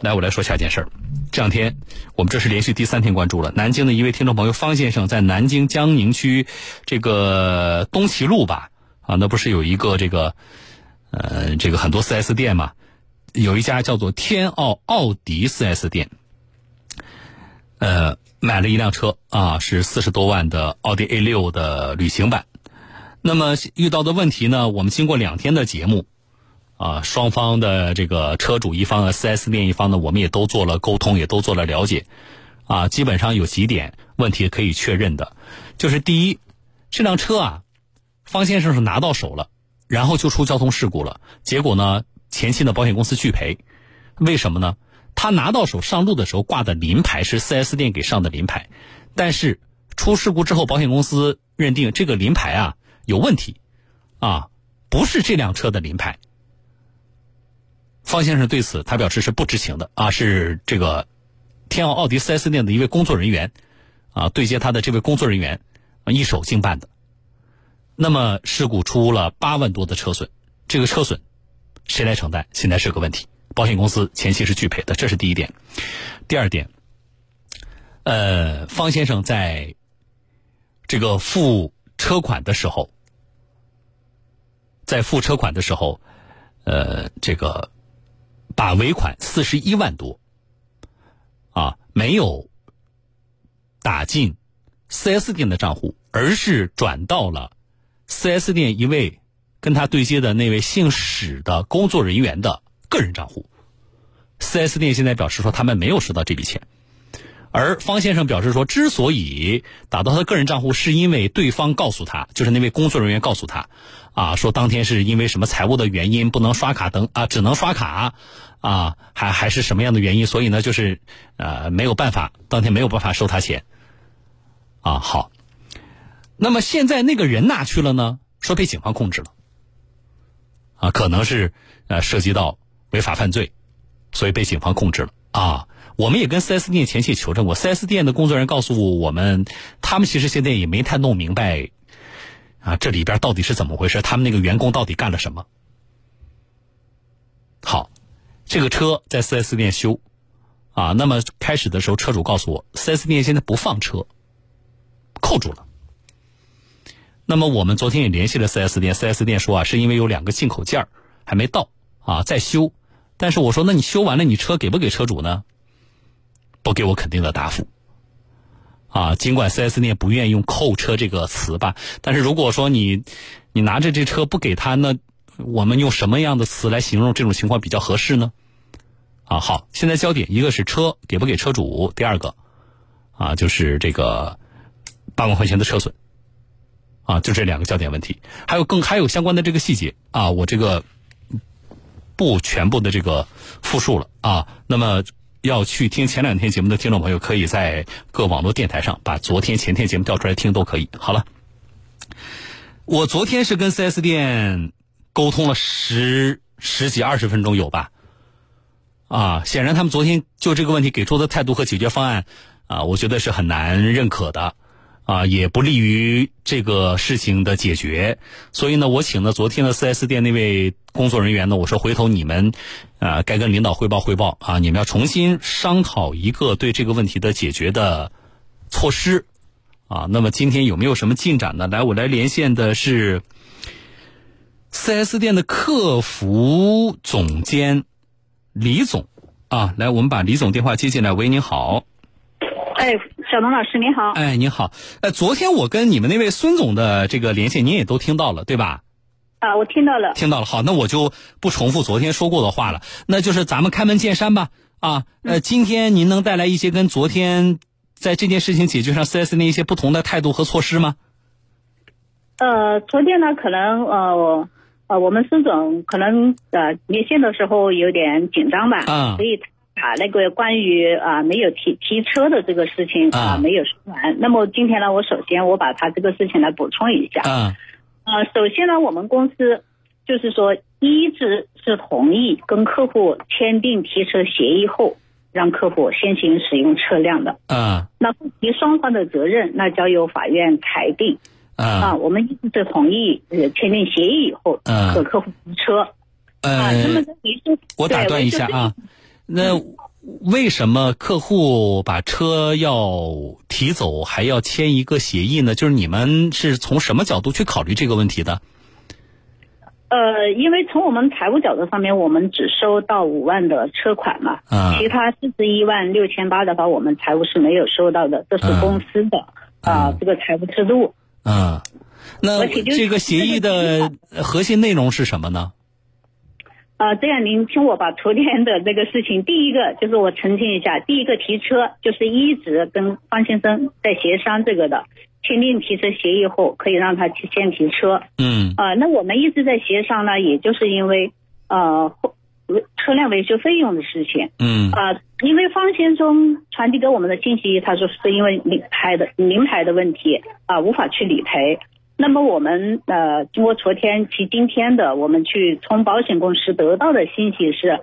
来，我来说下一件事儿。这两天，我们这是连续第三天关注了。南京的一位听众朋友方先生在南京江宁区这个东齐路吧，啊，那不是有一个这个，呃，这个很多 4S 店嘛，有一家叫做天奥奥迪 4S 店，呃，买了一辆车啊，是四十多万的奥迪 A 六的旅行版。那么遇到的问题呢，我们经过两天的节目。啊，双方的这个车主一方和 4S 店一方呢，我们也都做了沟通，也都做了了解。啊，基本上有几点问题可以确认的，就是第一，这辆车啊，方先生是拿到手了，然后就出交通事故了，结果呢，前期的保险公司拒赔，为什么呢？他拿到手上路的时候挂的临牌是 4S 店给上的临牌，但是出事故之后，保险公司认定这个临牌啊有问题，啊，不是这辆车的临牌。方先生对此他表示是不知情的啊，是这个天奥奥迪 4S 店的一位工作人员啊对接他的这位工作人员一手经办的。那么事故出了八万多的车损，这个车损谁来承担？现在是个问题。保险公司前期是拒赔的，这是第一点。第二点，呃，方先生在这个付车款的时候，在付车款的时候，呃，这个。把尾款四十一万多，啊，没有打进四 S 店的账户，而是转到了四 S 店一位跟他对接的那位姓史的工作人员的个人账户。四 S 店现在表示说他们没有收到这笔钱，而方先生表示说，之所以打到他的个人账户，是因为对方告诉他，就是那位工作人员告诉他，啊，说当天是因为什么财务的原因不能刷卡等啊，只能刷卡。啊，还还是什么样的原因？所以呢，就是呃没有办法，当天没有办法收他钱。啊，好。那么现在那个人哪去了呢？说被警方控制了。啊，可能是呃涉及到违法犯罪，所以被警方控制了。啊，我们也跟 4S 店前期求证过，4S 店的工作人员告诉我们，他们其实现在也没太弄明白，啊这里边到底是怎么回事，他们那个员工到底干了什么。好。这个车在 4S 店修，啊，那么开始的时候车主告诉我，4S 店现在不放车，扣住了。那么我们昨天也联系了 4S 店，4S 店说啊，是因为有两个进口件还没到啊，在修。但是我说，那你修完了，你车给不给车主呢？不给我肯定的答复。啊，尽管 4S 店不愿意用扣车这个词吧，但是如果说你你拿着这车不给他，那我们用什么样的词来形容这种情况比较合适呢？啊，好，现在焦点一个是车给不给车主，第二个啊就是这个八万块钱的车损，啊，就这两个焦点问题，还有更还有相关的这个细节啊，我这个不全部的这个复述了啊。那么要去听前两天节目的听众朋友，可以在各网络电台上把昨天前天节目调出来听都可以。好了，我昨天是跟 4S 店。沟通了十十几二十分钟有吧？啊，显然他们昨天就这个问题给出的态度和解决方案，啊，我觉得是很难认可的，啊，也不利于这个事情的解决。所以呢，我请了昨天的四 S 店那位工作人员呢，我说回头你们，啊，该跟领导汇报汇报啊，你们要重新商讨一个对这个问题的解决的措施，啊，那么今天有没有什么进展呢？来，我来连线的是。4S 店的客服总监李总啊，来，我们把李总电话接进来。喂，您好。哎，小东老师您好。哎，您好。呃，昨天我跟你们那位孙总的这个连线，您也都听到了，对吧？啊，我听到了。听到了。好，那我就不重复昨天说过的话了。那就是咱们开门见山吧。啊，呃，今天您能带来一些跟昨天在这件事情解决上 4S 店一些不同的态度和措施吗？呃，昨天呢，可能呃。呃，我们孙总可能呃连线的时候有点紧张吧，啊，所以把那个关于啊没有提提车的这个事情啊没有说完。那么今天呢，我首先我把他这个事情来补充一下，啊，呃，首先呢，我们公司就是说一直是同意跟客户签订提车协议后，让客户先行使用车辆的，啊，那不提双方的责任，那交由法院裁定。啊，我们一直是同意呃签订协议以后，和客户提车。呃，那么这我打断一下啊，那为什么客户把车要提走还要签一个协议呢？就是你们是从什么角度去考虑这个问题的？呃，因为从我们财务角度上面，我们只收到五万的车款嘛，啊其他四十一万六千八的话，我们财务是没有收到的，这是嗯公司的啊、嗯这个财务制度。嗯，那这个协议的核心内容是什么呢？啊、这样您听我把昨天的这个事情，第一个就是我澄清一下，第一个提车就是一直跟方先生在协商这个的，签订提车协议后可以让他去先提车。嗯啊、那我们一直在协商呢，也就是因为呃后车辆维修费用的事情。嗯啊、因为方先生传递给我们的信息，他说是因为领牌的名牌的问题啊、无法去理赔。那么我们呃，经过昨天及今天的，我们去从保险公司得到的信息是，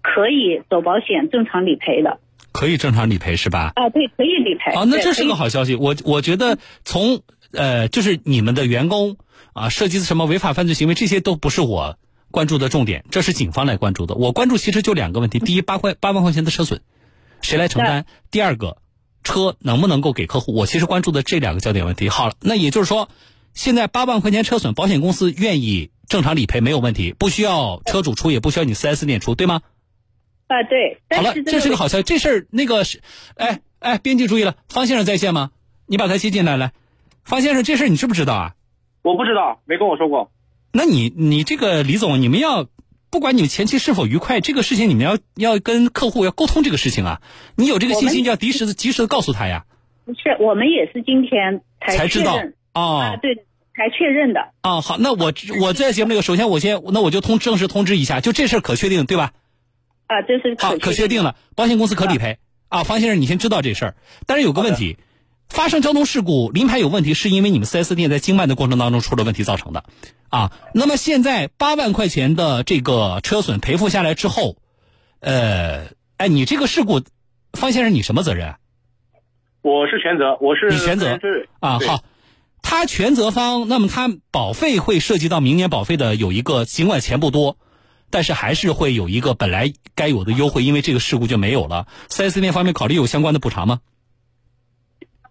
可以走保险正常理赔的可以正常理赔是吧？啊，对，可以理赔。啊，那这是个好消息。我我觉得从呃，就是你们的员工啊，涉及什么违法犯罪行为，这些都不是我关注的重点，这是警方来关注的。我关注其实就两个问题：第一，八块八万块钱的车损，谁来承担？第二个，车能不能够给客户？我其实关注的这两个焦点问题。好了，那也就是说，现在八万块钱车损，保险公司愿意正常理赔没有问题，不需要车主出，也不需要你 4S 店出，对吗？啊，对。好了，这是个个好消息。这事儿那个是，哎哎，编辑注意了，方先生在线吗？你把他接进来来。方先生，这事儿你知不知道啊？我不知道，没跟我说过。那你你这个李总，你们要不管你们前期是否愉快，这个事情你们要要跟客户要沟通这个事情啊。你有这个信心，就要及时的及时的告诉他呀，不是，我们也是今天才才知道哦对，才确认的。哦，好，那我我在节目里头，首先我先那我就通正式通知一下，就这事儿可确定对吧？啊，这是好，可确定了，保险公司可理赔啊。方先生，你先知道这事儿。但是有个问题，发生交通事故，临牌有问题，是因为你们 4S 店在经办的过程当中出了问题造成的啊。那么现在八万块钱的这个车损赔付下来之后，呃，哎，你这个事故，方先生你什么责任啊？我是全责，我是你全责是啊，好。他全责方，那么他保费会涉及到明年保费的有一个，尽管钱不多，但是还是会有一个本来该有的优惠，因为这个事故就没有了。4S 店方面考虑有相关的补偿吗？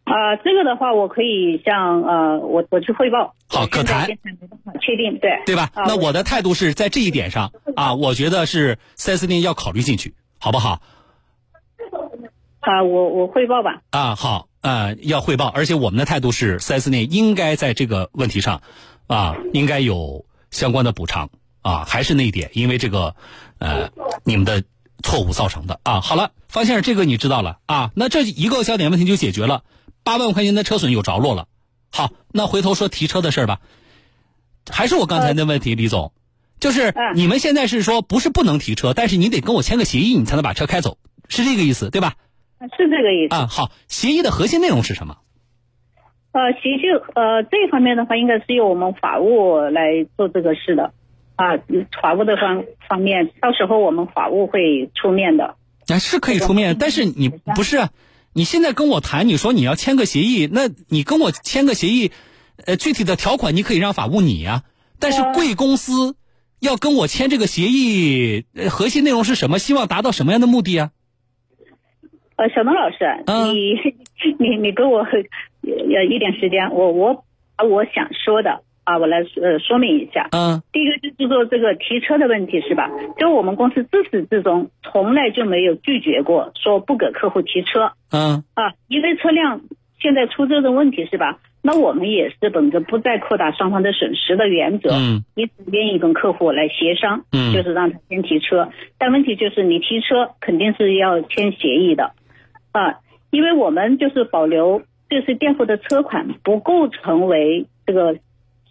啊，这个的话，我可以向呃，我我去汇报。好可谈确定，对对吧？啊那我的态度是在这一点上啊，我觉得是 4S 店要考虑进去，好不好？啊，我我汇报吧。啊，好，呃，要汇报，而且我们的态度是 4S 店应该在这个问题上，啊，应该有相关的补偿啊，还是那一点，因为这个，呃，你们的错误造成的啊。好了，方先生，这个你知道了啊，那这一个焦点问题就解决了，八万块钱的车损有着落了。好，那回头说提车的事儿吧，还是我刚才那问题，李总，就是嗯你们现在是说不是不能提车，但是你得跟我签个协议，你才能把车开走，是这个意思对吧？是这个意思。啊，好，协议的核心内容是什么？呃，协议呃这一方面的话，应该是由我们法务来做这个事的。啊，法务的方方面，到时候我们法务会出面的。啊，是可以出面，但是你不是啊，你现在跟我谈，你说你要签个协议，那你跟我签个协议，呃，具体的条款你可以让法务拟啊、但是呃贵公司要跟我签这个协议，呃核心内容是什么？希望达到什么样的目的啊？呃，小东老师，嗯你 你你给我呃一点时间，我我把我想说的啊，我来呃说明一下。嗯第一个就是说这个提车的问题是吧？就我们公司自始至终从来就没有拒绝过说不给客户提车嗯啊，因为车辆现在出这种问题是吧？那我们也是本着不再扩大双方的损失的原则，嗯一直愿意跟客户来协商，嗯就是让他先提车。但问题就是你提车肯定是要签协议的，啊，因为我们就是保留这是垫付的车款不构成为这个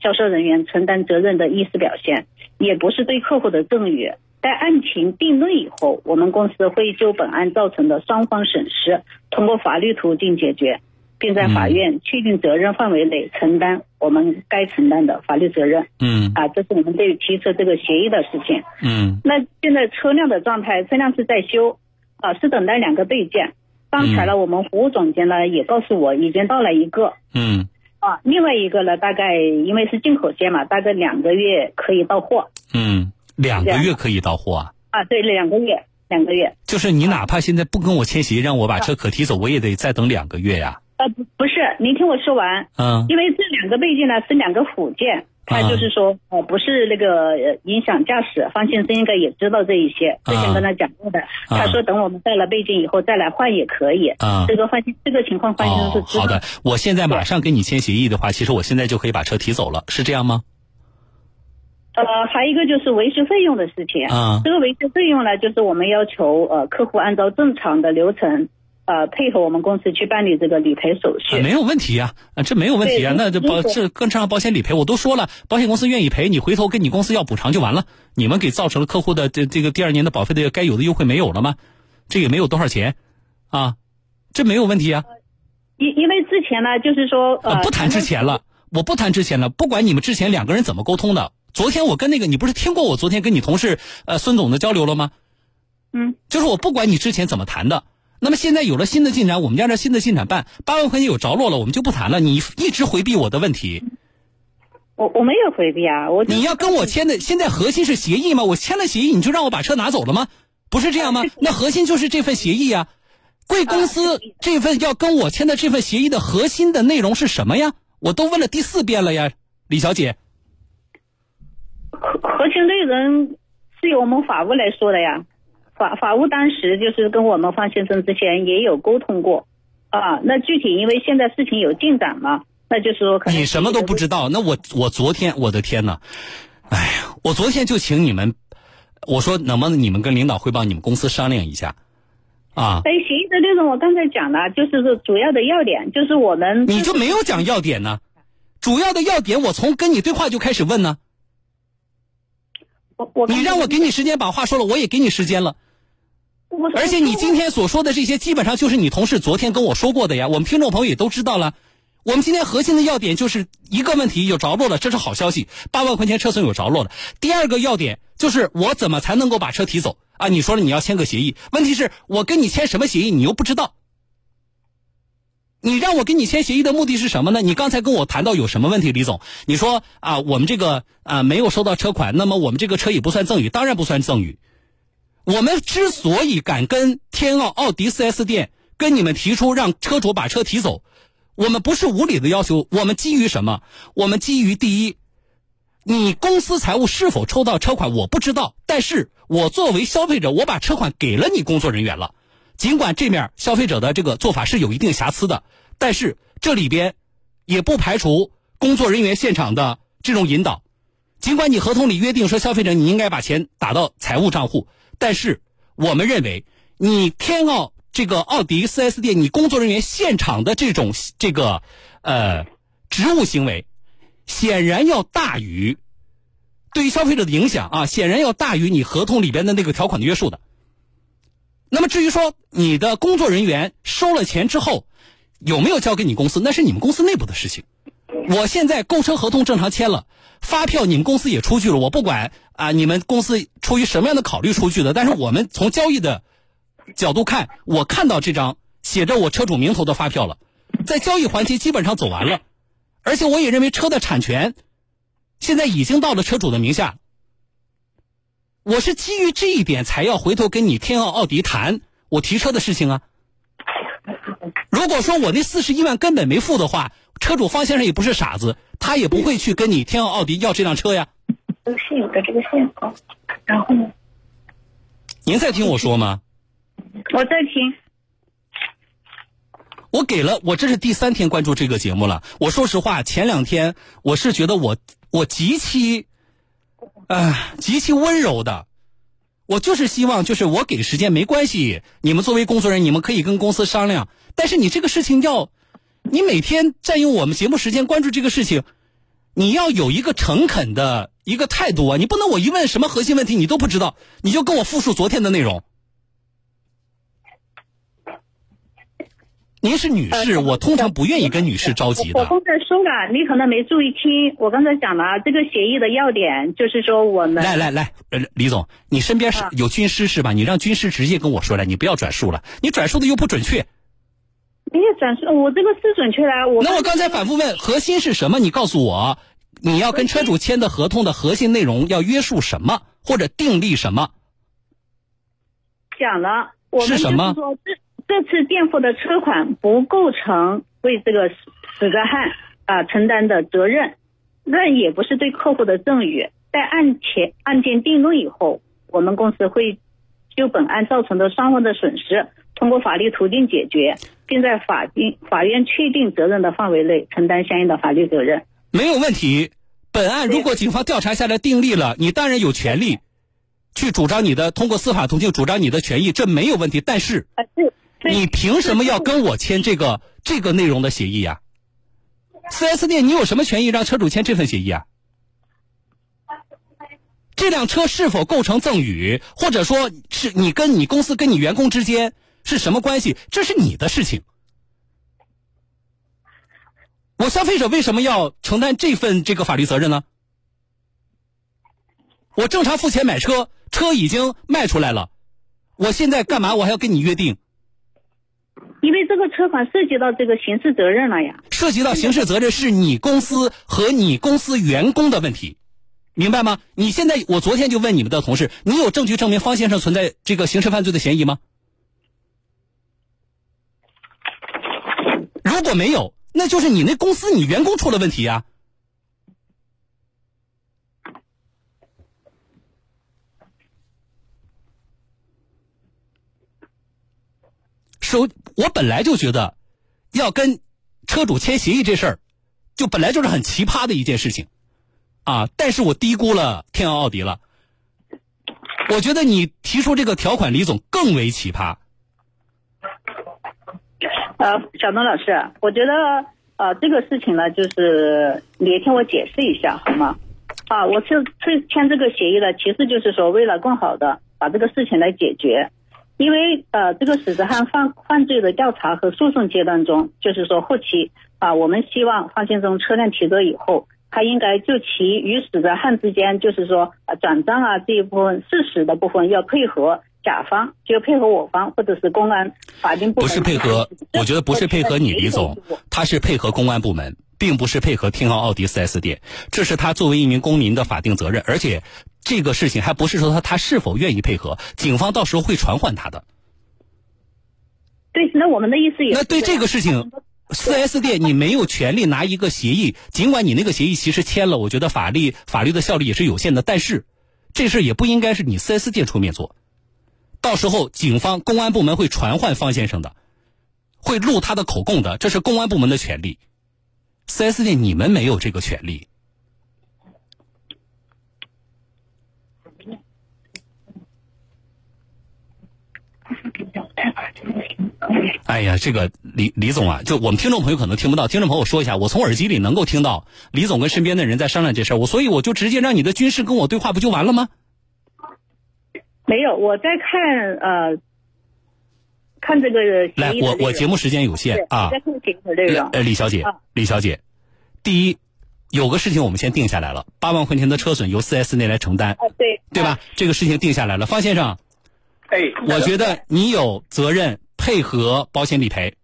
销售人员承担责任的意思表现，也不是对客户的赠与。在案情定论以后，我们公司会就本案造成的双方损失，通过法律途径解决，并在法院确定责任范围内承担我们该承担的法律责任。嗯啊，这是我们对于提出这个协议的事情。嗯那现在车辆的状态，车辆是在修，啊，是等待两个备件。刚才呢，我们服务总监呢也告诉我，已经到了一个嗯啊，另外一个呢，大概因为是进口件嘛，大概两个月可以到货嗯，两个月可以到货啊？啊，对，两个月两个月。就是你哪怕现在不跟我签协议，让我把车可提走，我也得再等两个月呀。呃，不不是，您听我说完。嗯因为这两个备件呢是两个辅件，它啊就是说，呃，不是那个呃影响驾驶。方先生应该也知道这一些，之前跟他讲过的。他说等我们带了备件以后再来换也可以。啊这个方先这个情况方先生是哦，知道好的。我现在马上跟你签协议的话，其实我现在就可以把车提走了，是这样吗？呃，还有一个就是维修费用的事情。啊这个维修费用呢，就是我们要求呃客户按照正常的流程，呃配合我们公司去办理这个理赔手续。啊，没有问题呀、啊，这没有问题啊。那这保这跟上保险理赔，我都说了，保险公司愿意赔，你回头跟你公司要补偿就完了。你们给造成了客户的这这个第二年的保费的该有的优惠没有了吗？这也没有多少钱，啊，这没有问题啊。因因为之前呢，就是说呃呃，不谈之前了，我不谈之前了，不管你们之前两个人怎么沟通的。昨天我跟那个，你不是听过我昨天跟你同事呃孙总的交流了吗？嗯，就是我不管你之前怎么谈的，那么现在有了新的进展，我们按照新的进展办，八万块钱有着落了，我们就不谈了。你一直回避我的问题，我我没有回避啊，我你要跟我签的，现在核心是协议吗？我签了协议，你就让我把车拿走了吗？不是这样吗？那核心就是这份协议呀、贵公司这份要跟我签的这份协议的核心的内容是什么呀？我都问了第四遍了呀，李小姐。核核心内容是由我们法务来说的呀，法法务当时就是跟我们方先生之前也有沟通过啊。那具体因为现在事情有进展嘛，那就是说可能你什么都不知道，那我我昨天我的天呐，哎呀，我昨天就请你们，我说能不能你们跟领导汇报，你们公司商量一下，啊，哎，协议的内容我刚才讲了，就是说主要的要点就是我们你就没有讲要点呢？主要的要点我从跟你对话就开始问呢，我我你让我给你时间把话说了，我也给你时间了，我而且你今天所说的这些基本上就是你同事昨天跟我说过的呀，我们听众朋友也都知道了。我们今天核心的要点就是一个问题有着落了，这是好消息，八万块钱车损有着落了。第二个要点就是我怎么才能够把车提走啊？你说了你要签个协议，问题是我跟你签什么协议，你又不知道。你让我跟你签协议的目的是什么呢？你刚才跟我谈到有什么问题，李总？你说啊，我们这个啊没有收到车款，那么我们这个车也不算赠与，当然不算赠与。我们之所以敢跟天奥奥迪 4S 店跟你们提出让车主把车提走，我们不是无理的要求，我们基于什么？我们基于第一，你公司财务是否抽到车款我不知道，但是我作为消费者，我把车款给了你工作人员了，尽管这面消费者的这个做法是有一定瑕疵的，但是这里边也不排除工作人员现场的这种引导。尽管你合同里约定说消费者你应该把钱打到财务账户，但是我们认为你天奥这个奥迪 4S 店你工作人员现场的这种这个呃职务行为，显然要大于对于消费者的影响啊，显然要大于你合同里边的那个条款的约束的。那么至于说你的工作人员收了钱之后有没有交给你公司，那是你们公司内部的事情。我现在购车合同正常签了，发票你们公司也出具了，我不管啊，你们公司出于什么样的考虑出具的，但是我们从交易的角度看，我看到这张写着我车主名头的发票了，在交易环节基本上走完了，而且我也认为车的产权现在已经到了车主的名下。我是基于这一点才要回头跟你天奥奥迪谈我提车的事情啊。如果说我那四十一万根本没付的话，车主方先生也不是傻子，他也不会去跟你天奥奥迪要这辆车呀。是有的这个线稿，然后呢，您在听我说吗？我在听。我给了，我这是第三天关注这个节目了。我说实话，前两天我是觉得我我极其，啊、极其温柔的。我就是希望，就是我给时间没关系，你们作为工作人员，你们可以跟公司商量。但是你这个事情要，你每天占用我们节目时间关注这个事情，你要有一个诚恳的一个态度啊！你不能我一问什么核心问题你都不知道，你就跟我复述昨天的内容。您是女士，呃我通常不愿意跟女士着急的。我刚才说了，你可能没注意听。我刚才讲了，这个协议的要点就是说我们来来来，呃，李总，你身边是啊有军师是吧？你让军师直接跟我说来，你不要转述了，你转述的又不准确。没有转述，我这个是准确的啊。我那我刚才反复问，核心是什么？你告诉我，你要跟车主签的合同的核心内容要约束什么，或者订立什么？讲了，我们就是是什么说这这次垫付的车款不构成为这个死死者汉啊、承担的责任，那也不是对客户的赠与。在案前案件定论以后，我们公司会就本案造成的双方的损失，通过法律途径解决，并在法定法院确定责任的范围内承担相应的法律责任。没有问题。本案如果警方调查下来定立了，你当然有权利去主张你的通过司法途径主张你的权益，这没有问题。但是。你凭什么要跟我签这个这个内容的协议呀、4S 店，你有什么权益让车主签这份协议啊？这辆车是否构成赠与，或者说是你跟你公司跟你员工之间是什么关系，这是你的事情。我消费者为什么要承担这份这个法律责任呢？我正常付钱买车，车已经卖出来了，我现在干嘛？我还要跟你约定？因为这个车款涉及到这个刑事责任了呀。涉及到刑事责任是你公司和你公司员工的问题，明白吗？你现在，我昨天就问你们的同事，你有证据证明方先生存在这个刑事犯罪的嫌疑吗？如果没有，那就是你那公司你员工出了问题呀、首，我本来就觉得，要跟车主签协议这事儿，就本来就是很奇葩的一件事情，啊！但是我低估了天昂奥迪了。我觉得你提出这个条款，李总更为奇葩。呃，小东老师，我觉得呃这个事情呢，就是你听我解释一下好吗？啊，我是是签这个协议呢，其实就是说为了更好的把这个事情来解决，因为呃这个死者汉犯犯罪的调查和诉讼阶段中，就是说后期啊，我们希望方先生车辆提走以后。他应该就其与死者汉之间，就是说转账啊这一部分事实的部分要配合甲方，就配合我方或者是公安法定部不。是配合，我觉得不是配合你，李总，他是配合公安部门，并不是配合天豪奥迪 4S 店，这是他作为一名公民的法定责任，而且这个事情还不是说他他是否愿意配合，警方到时候会传唤他的。对，那我们的意思也是那对这个事情。4S 店，你没有权利拿一个协议，尽管你那个协议其实签了，我觉得法律法律的效力也是有限的，但是这事也不应该是你 4S 店出面做，到时候警方公安部门会传唤方先生的，会录他的口供的，这是公安部门的权利。4S 店你们没有这个权利。哎呀，这个李李总啊，就我们听众朋友可能听不到，听众朋友说一下，我从耳机里能够听到李总跟身边的人在商量这事，我所以我就直接让你的军师跟我对话，不就完了吗？没有，我在看呃，看这个协来，我我节目时间有限啊在，看协议的内容。呃，李小姐啊，李小姐，第一，有个事情我们先定下来了，八万块钱的车损由四 S 店来承担，啊，对，对吧？这个事情定下来了，方先生，哎，我觉得你有责任配合保险理赔。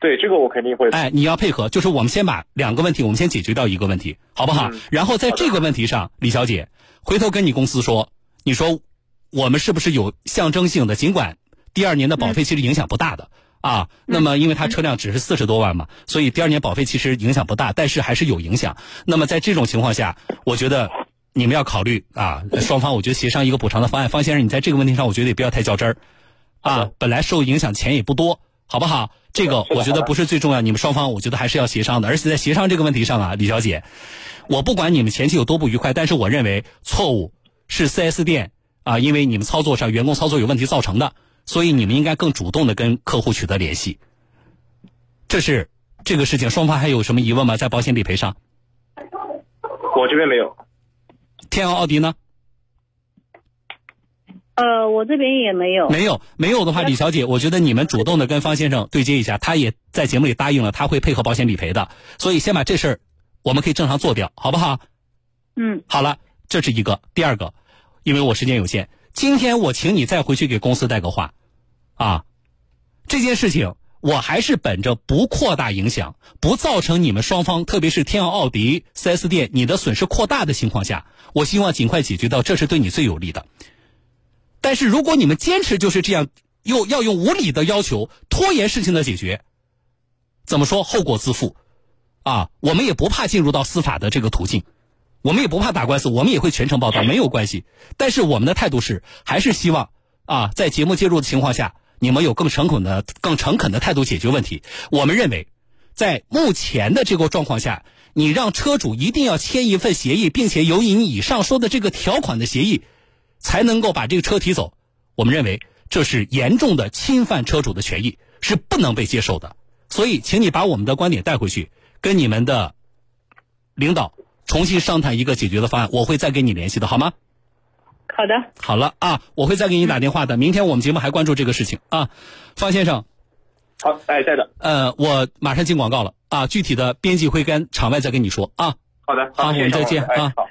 对这个我肯定会。哎，你要配合，就是我们先把两个问题，我们先解决掉一个问题，好不好？嗯然后在这个问题上，李小姐，回头跟你公司说，你说我们是不是有象征性的？尽管第二年的保费其实影响不大的、啊，那么因为它车辆只是四十多万嘛，所以第二年保费其实影响不大，但是还是有影响。那么在这种情况下，我觉得你们要考虑啊，双方我觉得协商一个补偿的方案。方先生，你在这个问题上，我觉得也不要太较真儿啊，本来受影响钱也不多，好不好？这个我觉得不是最重要，你们双方我觉得还是要协商的。而且在协商这个问题上啊，李小姐，我不管你们前期有多不愉快，但是我认为错误是 4S 店啊，因为你们操作上员工操作有问题造成的，所以你们应该更主动的跟客户取得联系。这是这个事情，双方还有什么疑问吗？在保险理赔上，我这边没有。天昂奥迪呢？呃，我这边也没有。没有，没有的话，李小姐，我觉得你们主动的跟方先生对接一下，他也在节目里答应了，他会配合保险理赔的，所以先把这事儿我们可以正常做掉，好不好？嗯，好了，这是一个。第二个，因为我时间有限，今天我请你再回去给公司带个话，啊，这件事情我还是本着不扩大影响、不造成你们双方，特别是天奥奥迪 4S 店你的损失扩大的情况下，我希望尽快解决到，这是对你最有利的。但是如果你们坚持就是这样，又要用无理的要求拖延事情的解决，怎么说后果自负？啊，我们也不怕进入到司法的这个途径，我们也不怕打官司，我们也会全程报道，没有关系。但是我们的态度是，还是希望啊，在节目介入的情况下，你们有更诚恳的、更诚恳的态度解决问题。我们认为，在目前的这个状况下，你让车主一定要签一份协议，并且有你以上说的这个条款的协议，才能够把这个车提走。我们认为这是严重的侵犯车主的权益，是不能被接受的。所以，请你把我们的观点带回去，跟你们的领导重新商谈一个解决的方案。我会再跟你联系的，好吗？好的，好了啊，我会再给你打电话的。明天我们节目还关注这个事情啊，方先生。好，哎，在的。呃，我马上进广告了啊，具体的编辑会跟场外再跟你说啊。好的，好，我们再见啊。好。